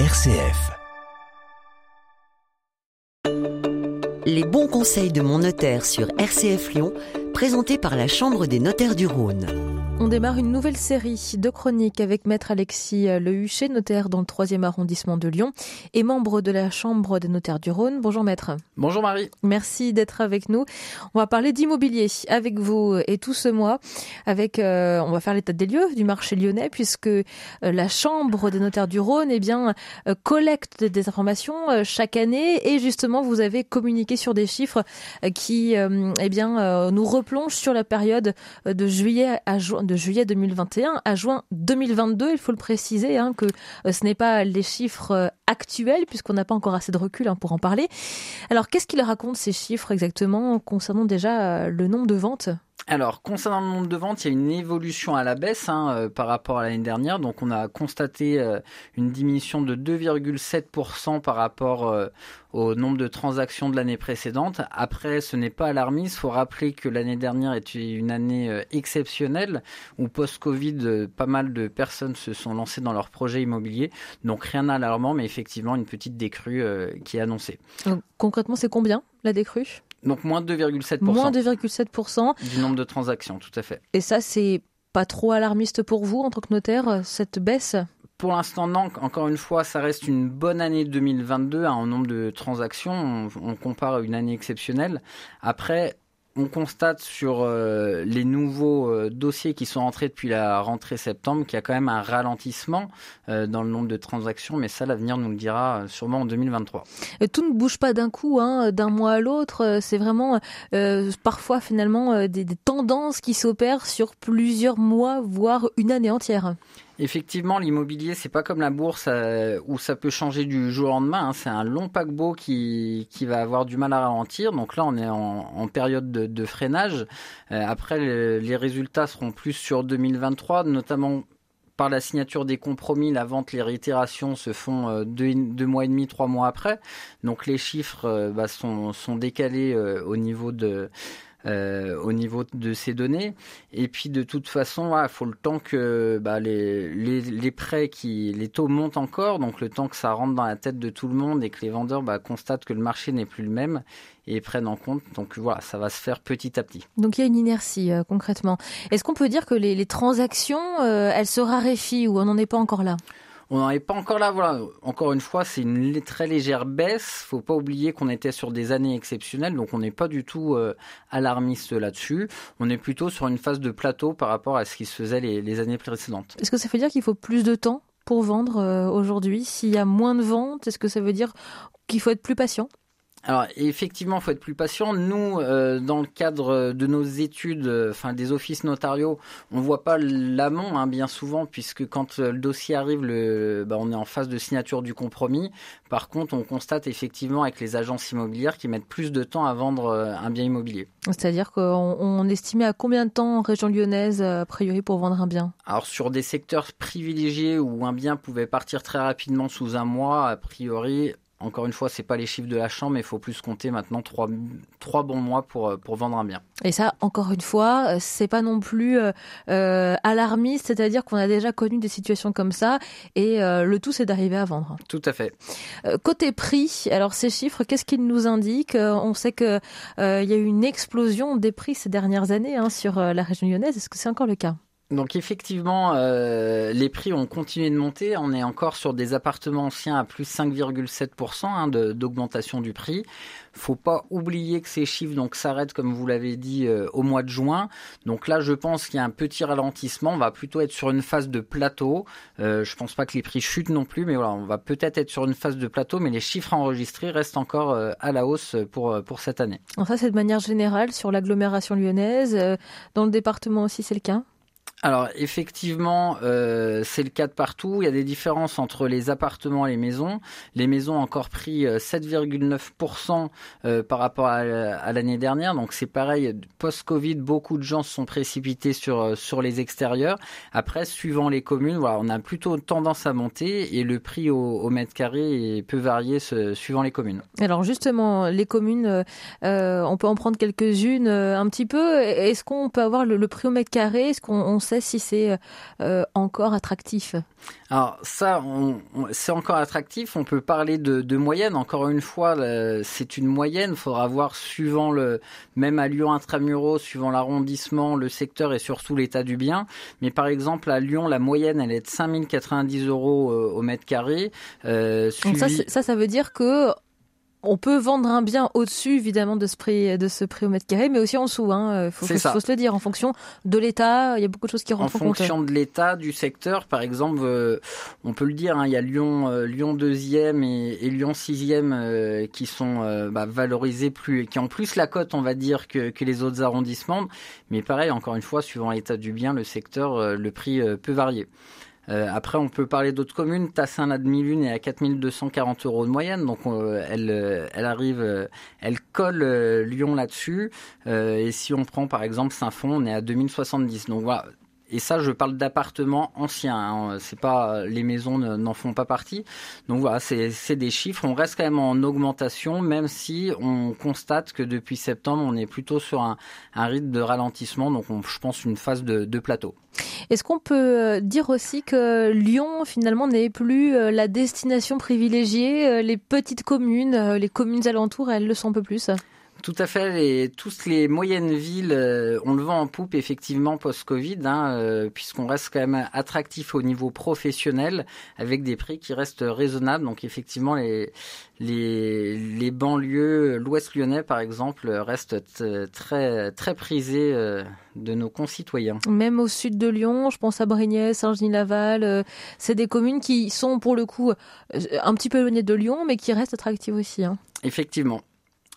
RCF. Les bons conseils de mon notaire sur RCF Lyon, présentés par la Chambre des notaires du Rhône. On démarre une nouvelle série de chroniques avec Maître Alexis Lehuchet, notaire dans le 3e arrondissement de Lyon et membre de la Chambre des notaires du Rhône. Bonjour Maître. Bonjour Marie. Merci d'être avec nous. On va parler d'immobilier avec vous et tout ce mois. Avec, euh, on va faire l'état des lieux du marché lyonnais puisque euh, la Chambre des notaires du Rhône eh bien, euh, collecte des informations chaque année et justement vous avez communiqué sur des chiffres qui eh bien, nous replongent sur la période de juillet à de juillet 2021 à juin 2022. Il faut le préciser hein, que euh, ce n'est pas les chiffres euh, actuels puisqu'on n'a pas encore assez de recul hein, pour en parler. Alors qu'est-ce qu'il raconte ces chiffres exactement concernant déjà euh, le nombre de ventes? Alors, concernant le nombre de ventes, il y a une évolution à la baisse hein, euh, par rapport à l'année dernière. Donc, on a constaté euh, une diminution de 2,7% par rapport euh, au nombre de transactions de l'année précédente. Après, ce n'est pas alarmiste. Il faut rappeler que l'année dernière était une année exceptionnelle où post-Covid, pas mal de personnes se sont lancées dans leurs projets immobiliers. Donc, rien d'alarmant, mais effectivement, une petite décrue qui est annoncée. concrètement, c'est combien la décrue? Donc moins 2,7%. Moins 2,7%. Du nombre de transactions, tout à fait. Et ça, c'est pas trop alarmiste pour vous en tant que notaire, cette baisse? Pour l'instant, non. Encore une fois, ça reste une bonne année 2022 hein, en nombre de transactions. On, on compare à une année exceptionnelle. Après, on constate sur euh, les nouveaux euh, dossiers qui sont entrés depuis la rentrée septembre qu'il y a quand même un ralentissement euh, dans le nombre de transactions, mais ça, l'avenir nous le dira sûrement en 2023. Et tout ne bouge pas d'un coup, hein, d'un mois à l'autre. C'est vraiment parfois finalement des, des tendances qui s'opèrent sur plusieurs mois, voire une année entière. Effectivement, l'immobilier, c'est pas comme la bourse euh, où ça peut changer du jour au lendemain. Hein. C'est un long paquebot qui, va avoir du mal à ralentir. Donc là, on est en, période de, freinage. Euh, après, les résultats seront plus sur 2023, notamment par la signature des compromis, la vente, les réitérations se font euh, deux, mois et demi, trois mois après. Donc les chiffres bah, sont, sont décalés au niveau de euh, au niveau de ces données. Et puis de toute façon, il faut le temps que bah, les, les, prêts, qui, les taux montent encore, donc le temps que ça rentre dans la tête de tout le monde et que les vendeurs bah, constatent que le marché n'est plus le même et prennent en compte. Donc voilà, ça va se faire petit à petit. Donc il y a une inertie euh, concrètement. Est-ce qu'on peut dire que les, les transactions, euh, elles se raréfient ou on n'en est pas encore là? On n'en est pas encore là. Voilà. Encore une fois, c'est une très légère baisse. Faut pas oublier qu'on était sur des années exceptionnelles, donc on n'est pas du tout euh, alarmiste là-dessus. On est plutôt sur une phase de plateau par rapport à ce qui se faisait les, années précédentes. Est-ce que ça veut dire qu'il faut plus de temps pour vendre euh, aujourd'hui? S'il y a moins de ventes, est-ce que ça veut dire qu'il faut être plus patient? Alors effectivement, faut être plus patient. Nous, euh, dans le cadre de nos études, euh, enfin des offices notariaux, on voit pas l'amont hein, bien souvent, puisque quand le dossier arrive, le, bah, on est en phase de signature du compromis. Par contre, on constate effectivement avec les agences immobilières qui mettent plus de temps à vendre euh, un bien immobilier. C'est-à-dire qu'on on estimait à combien de temps en région lyonnaise a priori pour vendre un bien? Alors sur des secteurs privilégiés où un bien pouvait partir très rapidement sous un mois, a priori encore une fois, c'est pas les chiffres de la chambre, mais il faut plus compter maintenant trois, trois bons mois pour, euh, pour vendre un bien. Et ça, encore une fois, euh, c'est pas non plus euh, alarmiste, c'est-à-dire qu'on a déjà connu des situations comme ça, et le tout, c'est d'arriver à vendre. Tout à fait. côté prix, alors ces chiffres, qu'est-ce qu'ils nous indiquent? On sait que il y a eu une explosion des prix ces dernières années hein, sur la région lyonnaise. Est-ce que c'est encore le cas? Donc effectivement, euh, les prix ont continué de monter. On est encore sur des appartements anciens à plus 5,7% hein, d'augmentation du prix. Faut pas oublier que ces chiffres s'arrêtent comme vous l'avez dit euh, au mois de juin. Donc là, je pense qu'il y a un petit ralentissement. On va plutôt être sur une phase de plateau. Euh, je pense pas que les prix chutent non plus, mais voilà, on va peut-être être sur une phase de plateau, mais les chiffres enregistrés restent encore euh, à la hausse pour pour cette année. Ça, c'est de manière générale sur l'agglomération lyonnaise. Dans le département aussi, c'est le cas alors effectivement, euh, c'est le cas de partout. Il y a des différences entre les appartements et les maisons. Les maisons ont encore pris 7,9% euh, euh, par rapport à, l'année dernière. Donc c'est pareil, post-Covid, beaucoup de gens se sont précipités sur, sur les extérieurs. Après, suivant les communes, voilà, on a plutôt tendance à monter et le prix au, mètre carré peut varier suivant les communes. Alors justement, les communes, on peut en prendre quelques-unes un petit peu. Est-ce qu'on peut avoir le, prix au mètre carré? Est-ce qu'on sait si c'est encore attractif alors ça, c'est encore attractif. On peut parler de, de moyenne. Encore une fois, c'est une moyenne. Il faudra voir suivant le même à Lyon intramuros, suivant l'arrondissement, le secteur et surtout l'état du bien. Mais par exemple à Lyon, la moyenne elle est de 5090 euros euh, au mètre carré. Euh, Donc ça, ça, ça veut dire que on peut vendre un bien au-dessus, évidemment, de ce prix, de ce prix au mètre carré, mais aussi en dessous. Hein. Euh, faut, faut, se le dire. En fonction de l'État, il y a beaucoup de choses qui rentrent en. En fonction de l'État, du secteur, par exemple, euh, on peut le dire. Hein, il y a Lyon, euh, Lyon 2e et, Lyon 6e qui sont bah, valorisés plus, qui ont plus la cote, on va dire, que, que, les autres arrondissements. Mais pareil, encore une fois, suivant l'état du bien, le secteur, le prix peut varier. Euh, après, on peut parler d'autres communes. Tassin, la demi-lune est à 4240 euros de moyenne, donc euh, elle, euh, elle arrive, elle colle Lyon là-dessus. et si on prend par exemple Saint-Fond, on est à 2070. Donc voilà, et ça, je parle d'appartements anciens. Hein. C'est pas les maisons n'en font pas partie. Donc voilà, c'est des chiffres. On reste quand même en augmentation, même si on constate que depuis septembre, on est plutôt sur un, rythme de ralentissement. Donc je pense une phase de, de plateau. Est-ce qu'on peut euh, dire aussi que Lyon finalement n'est plus euh, la destination privilégiée euh, Les petites communes, les communes alentours, elles le sont un peu plus? Tout à fait. Les, toutes les moyennes villes, euh, on le vend en poupe effectivement post-Covid, hein, euh, puisqu'on reste quand même attractif au niveau professionnel avec des prix qui restent raisonnables. Donc effectivement, les, les, les banlieues, l'Ouest lyonnais par exemple, restent très très prisés euh, de nos concitoyens. Même au sud de Lyon, je pense à Brignais, Saint-Genis-Laval, c'est des communes qui sont pour le coup un petit peu éloignées de Lyon, mais qui restent attractives aussi. Hein. Effectivement.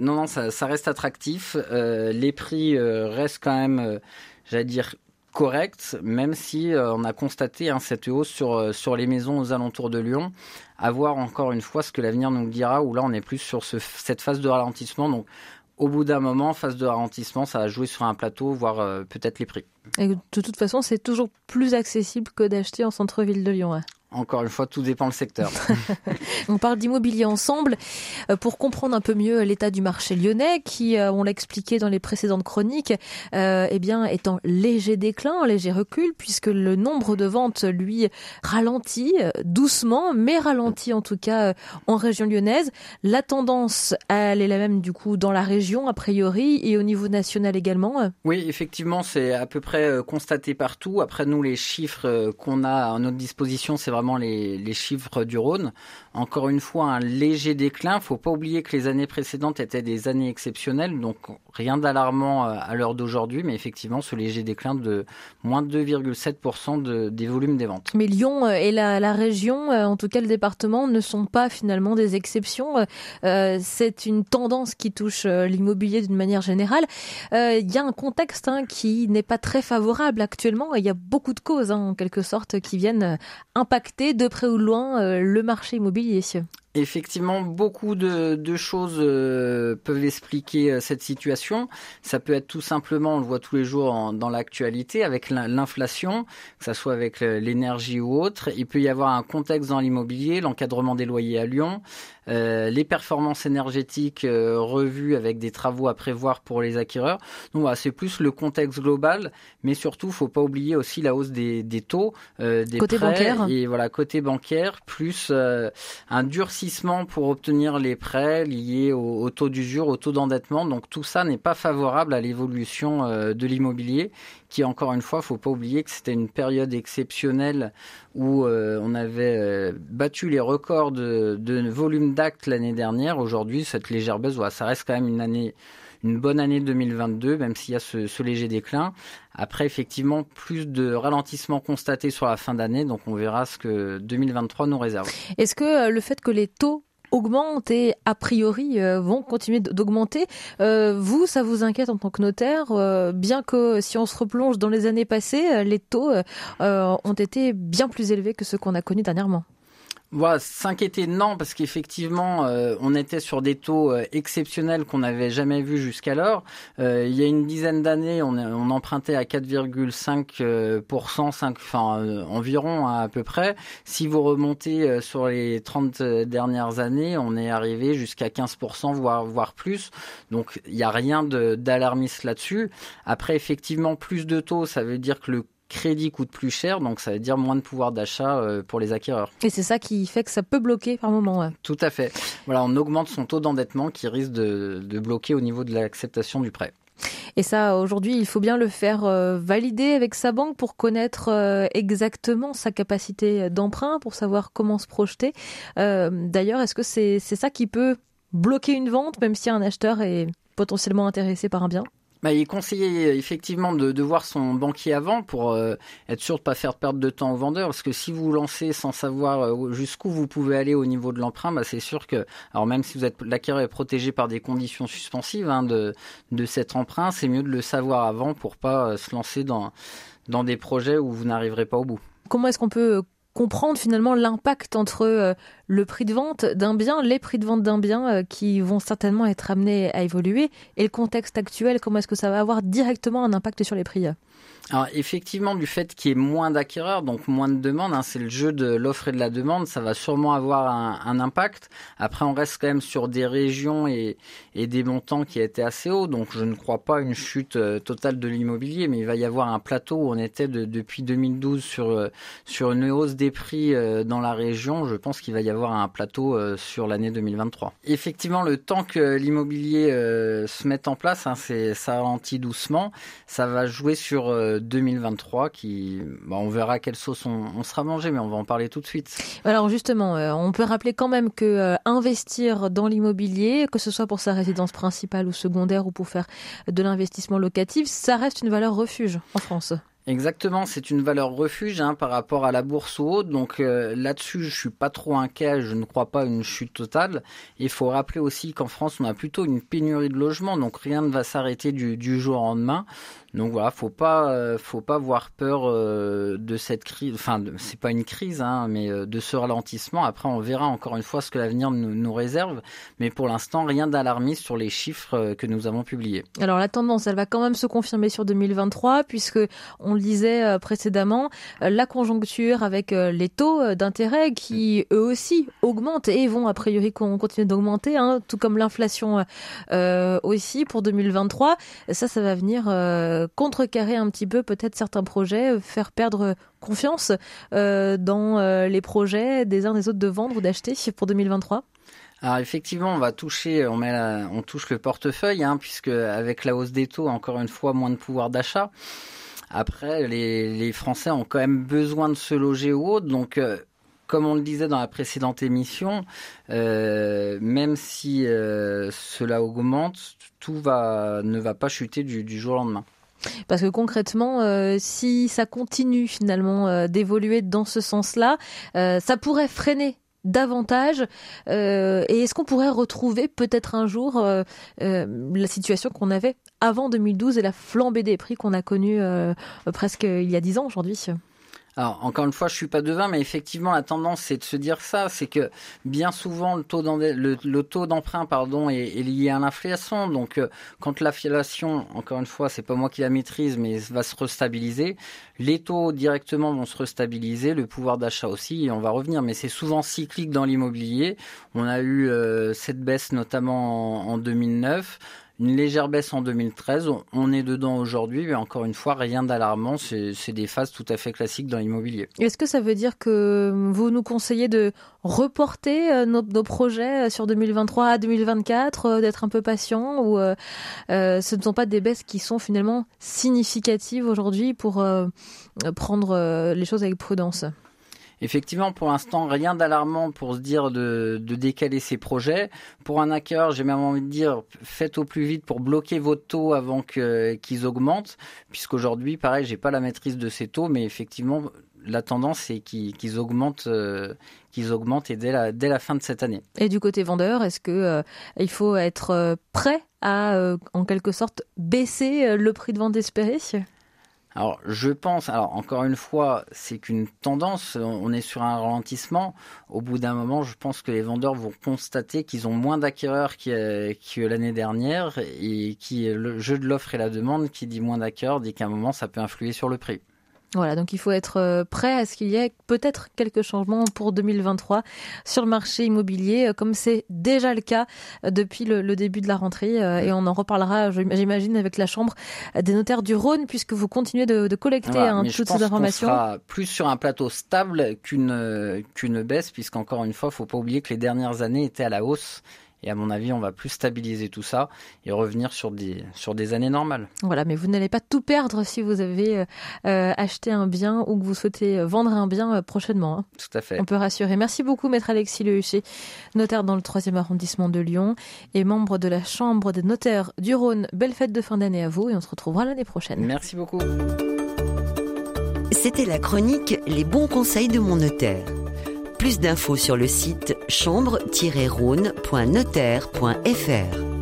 Non, non, ça, reste attractif. Euh, les prix euh, restent quand même, euh, j'allais dire, corrects, même si on a constaté hein, cette hausse sur, les maisons aux alentours de Lyon. À voir encore une fois ce que l'avenir nous dira, où là on est plus sur ce, cette phase de ralentissement. Donc au bout d'un moment, phase de ralentissement, ça va jouer sur un plateau, voire peut-être les prix. Et de toute façon, c'est toujours plus accessible que d'acheter en centre-ville de Lyon. Encore une fois, tout dépend le secteur. on parle d'immobilier ensemble euh, pour comprendre un peu mieux l'état du marché lyonnais qui, euh, on l'a expliqué dans les précédentes chroniques, euh, eh bien, est en léger déclin, léger recul, puisque le nombre de ventes, lui, ralentit doucement, mais ralentit en tout cas en région lyonnaise. La tendance, elle est la même du coup dans la région, a priori, et au niveau national également. Oui, effectivement, c'est à peu près constaté partout. Après, nous, les chiffres qu'on a à notre disposition, c'est vraiment les, chiffres du Rhône. Encore une fois, un léger déclin. Il faut pas oublier que les années précédentes étaient des années exceptionnelles, donc rien d'alarmant euh, à l'heure d'aujourd'hui, mais effectivement, ce léger déclin de moins de 2,7% de, des volumes des ventes. Mais Lyon euh, et la, région, euh, en tout cas le département, ne sont pas finalement des exceptions. C'est une tendance qui touche l'immobilier d'une manière générale. Il y a un contexte hein, qui n'est pas très favorable actuellement et il y a beaucoup de causes, hein, en quelque sorte, qui viennent impacter de près ou loin euh, le marché immobilier. Effectivement, beaucoup de, choses euh, peuvent expliquer euh, cette situation. Ça peut être tout simplement, on le voit tous les jours dans l'actualité, avec l'inflation, que ce soit avec l'énergie ou autre. Il peut y avoir un contexte dans l'immobilier, l'encadrement des loyers à Lyon, euh, les performances énergétiques revues avec des travaux à prévoir pour les acquéreurs. Donc voilà, c'est plus le contexte global, mais surtout, faut pas oublier aussi la hausse des, taux, des côté prêts bancaire. et voilà côté bancaire, plus un durcissement pour obtenir les prêts liés au, taux d'usure, au taux d'endettement. Donc tout ça n'est pas favorable à l'évolution euh, de l'immobilier, qui encore une fois, faut pas oublier que c'était une période exceptionnelle où euh, on avait euh, battu les records de, volume d'actes l'année dernière. Aujourd'hui, cette légère baisse, ça reste quand même une année une bonne année 2022, même s'il y a ce, léger déclin. Après, effectivement, plus de ralentissement constaté sur la fin d'année, donc on verra ce que 2023 nous réserve. Est-ce que euh, le fait que les taux augmentent et a priori euh, vont continuer d'augmenter. Euh, vous, ça vous inquiète en tant que notaire, bien que si on se replonge dans les années passées, les taux ont été bien plus élevés que ceux qu'on a connus dernièrement? Voilà, s'inquiéter non, parce qu'effectivement, euh, on était sur des taux euh, exceptionnels qu'on n'avait jamais vus jusqu'alors. Euh, il y a une dizaine d'années, on, on, empruntait à 4,5%, 5, enfin environ hein, à peu près. Si vous remontez sur les 30 dernières années, on est arrivé jusqu'à 15%, voire, voire plus. Donc il n'y a rien d'alarmiste là-dessus. Après, effectivement, plus de taux, ça veut dire que le crédit coûte plus cher, donc ça veut dire moins de pouvoir d'achat pour les acquéreurs. Et c'est ça qui fait que ça peut bloquer par moment. Tout à fait. Voilà, on augmente son taux d'endettement qui risque de, de bloquer au niveau de l'acceptation du prêt. Et ça, aujourd'hui, il faut bien le faire euh, valider avec sa banque pour connaître euh, exactement sa capacité d'emprunt, pour savoir comment se projeter. Euh, d'ailleurs, est-ce que c'est ça qui peut bloquer une vente, même si un acheteur est potentiellement intéressé par un bien? Bah, il est conseillé effectivement de, voir son banquier avant pour euh, être sûr de ne pas faire perdre de temps au vendeur. Parce que si vous vous lancez sans savoir euh, jusqu'où vous pouvez aller au niveau de l'emprunt, bah, c'est sûr que, alors même si vous êtes l'acquéreur est protégé par des conditions suspensives hein, de, de cet emprunt, c'est mieux de le savoir avant pour pas euh, se lancer dans, dans des projets où vous n'arriverez pas au bout. Comment est-ce qu'on peut comprendre finalement l'impact entre euh, le prix de vente d'un bien, les prix de vente d'un bien euh, qui vont certainement être amenés à évoluer et le contexte actuel, comment est-ce que ça va avoir directement un impact sur les prix? Alors effectivement, du fait qu'il y ait moins d'acquéreurs, donc moins de demandes, hein, c'est le jeu de l'offre et de la demande, ça va sûrement avoir un, impact. Après, on reste quand même sur des régions et, des montants qui étaient assez hauts, donc je ne crois pas une chute euh, totale de l'immobilier, mais il va y avoir un plateau où on était depuis 2012 sur euh, sur une hausse des prix euh, dans la région. Je pense qu'il va y avoir un plateau sur l'année 2023. Effectivement, le temps que l'immobilier se mette en place, hein, ça ralentit doucement, ça va jouer sur 2023 qui, bah, on verra quelle sauce on, sera mangé, mais on va en parler tout de suite. Alors justement, euh, on peut rappeler quand même que euh, investir dans l'immobilier, que ce soit pour sa résidence principale ou secondaire ou pour faire de l'investissement locatif, ça reste une valeur refuge en France. Exactement, c'est une valeur refuge hein, par rapport à la bourse ou autre. Donc euh, là-dessus, je suis pas trop inquiet. Je ne crois pas à une chute totale. Il faut rappeler aussi qu'en France, on a plutôt une pénurie de logements, donc rien ne va s'arrêter du, jour au lendemain. Donc voilà, faut pas, euh, faut pas avoir peur euh, de cette crise. Enfin, c'est pas une crise, hein, mais de ce ralentissement. Après, on verra encore une fois ce que l'avenir nous, nous, réserve. Mais pour l'instant, rien d'alarmiste sur les chiffres que nous avons publiés. Alors la tendance, elle va quand même se confirmer sur 2023, puisque on le disait précédemment, la conjoncture avec les taux d'intérêt qui eux aussi augmentent et vont a priori continuer d'augmenter, hein, tout comme l'inflation aussi pour 2023. Ça, ça va venir contrecarrer un petit peu peut-être certains projets, euh, faire perdre confiance euh, dans euh, les projets des uns des autres de vendre ou d'acheter pour 2023 alors effectivement, on va toucher, on touche le portefeuille, hein, puisque avec la hausse des taux, encore une fois, moins de pouvoir d'achat. Après, les, Français ont quand même besoin de se loger ou autre, donc comme on le disait dans la précédente émission, même si cela augmente, tout ne va pas chuter du, jour au lendemain. Parce que concrètement, euh, si ça continue finalement euh, d'évoluer dans ce sens-là, euh, ça pourrait freiner davantage Et est-ce qu'on pourrait retrouver peut-être un jour la situation qu'on avait avant 2012 et la flambée des prix qu'on a connue presque il y a dix ans aujourd'hui? Alors encore une fois, je suis pas devin, mais effectivement la tendance c'est de se dire ça, c'est que bien souvent le taux d'emprunt pardon est, lié à l'inflation. Donc euh, quand l'inflation, encore une fois, c'est pas moi qui la maîtrise, mais va se restabiliser, les taux directement vont se restabiliser, le pouvoir d'achat aussi, et on va revenir. Mais c'est souvent cyclique dans l'immobilier. On a eu euh, cette baisse notamment en, en 2009 une légère baisse en 2013. On est dedans aujourd'hui, mais encore une fois, rien d'alarmant. C'est des phases tout à fait classiques dans l'immobilier. Est-ce que ça veut dire que vous nous conseillez de reporter euh, nos, projets euh, sur 2023 à 2024, euh, d'être un peu patient ou ce ne sont pas des baisses qui sont finalement significatives aujourd'hui pour prendre les choses avec prudence? Effectivement, pour l'instant, rien d'alarmant pour se dire de, décaler ses projets. Pour un hacker, j'ai même envie de dire, faites au plus vite pour bloquer vos taux avant qu'ils augmentent, puisqu'aujourd'hui, pareil, j'ai pas la maîtrise de ces taux, mais effectivement, la tendance c'est qu'ils augmentent, euh, qu'ils augmentent dès la, fin de cette année. Et du côté vendeur, est-ce que euh, il faut être euh, prêt à, en quelque sorte, baisser le prix de vente espéré? Alors, je pense, alors encore une fois, c'est qu'une tendance, on est sur un ralentissement. Au bout d'un moment, je pense que les vendeurs vont constater qu'ils ont moins d'acquéreurs que, l'année dernière et qui le jeu de l'offre et la demande qui dit moins d'acquéreurs dit qu'à un moment, ça peut influer sur le prix. Voilà, donc il faut être euh, prêt à ce qu'il y ait peut-être quelques changements pour 2023 sur le marché immobilier, euh, comme c'est déjà le cas euh, depuis le, début de la rentrée. Et on en reparlera, j'imagine, avec la Chambre des notaires du Rhône, puisque vous continuez de, collecter hein, toutes ces informations. On sera plus sur un plateau stable qu'une qu'une baisse, puisqu'encore une fois, il faut pas oublier que les dernières années étaient à la hausse et à mon avis, on va plus stabiliser tout ça et revenir sur des, sur des années normales. Voilà, mais vous n'allez pas tout perdre si vous avez euh, euh, acheté un bien ou que vous souhaitez vendre un bien euh, prochainement. Hein. Tout à fait. On peut rassurer. Merci beaucoup, maître Alexis Lehuchet, notaire dans le 3e arrondissement de Lyon et membre de la Chambre des notaires du Rhône. Belle fête de fin d'année à vous et on se retrouvera l'année prochaine. Merci beaucoup. C'était la chronique Les bons conseils de mon notaire. Plus d'infos sur le site chambre-rhône.notaire.fr.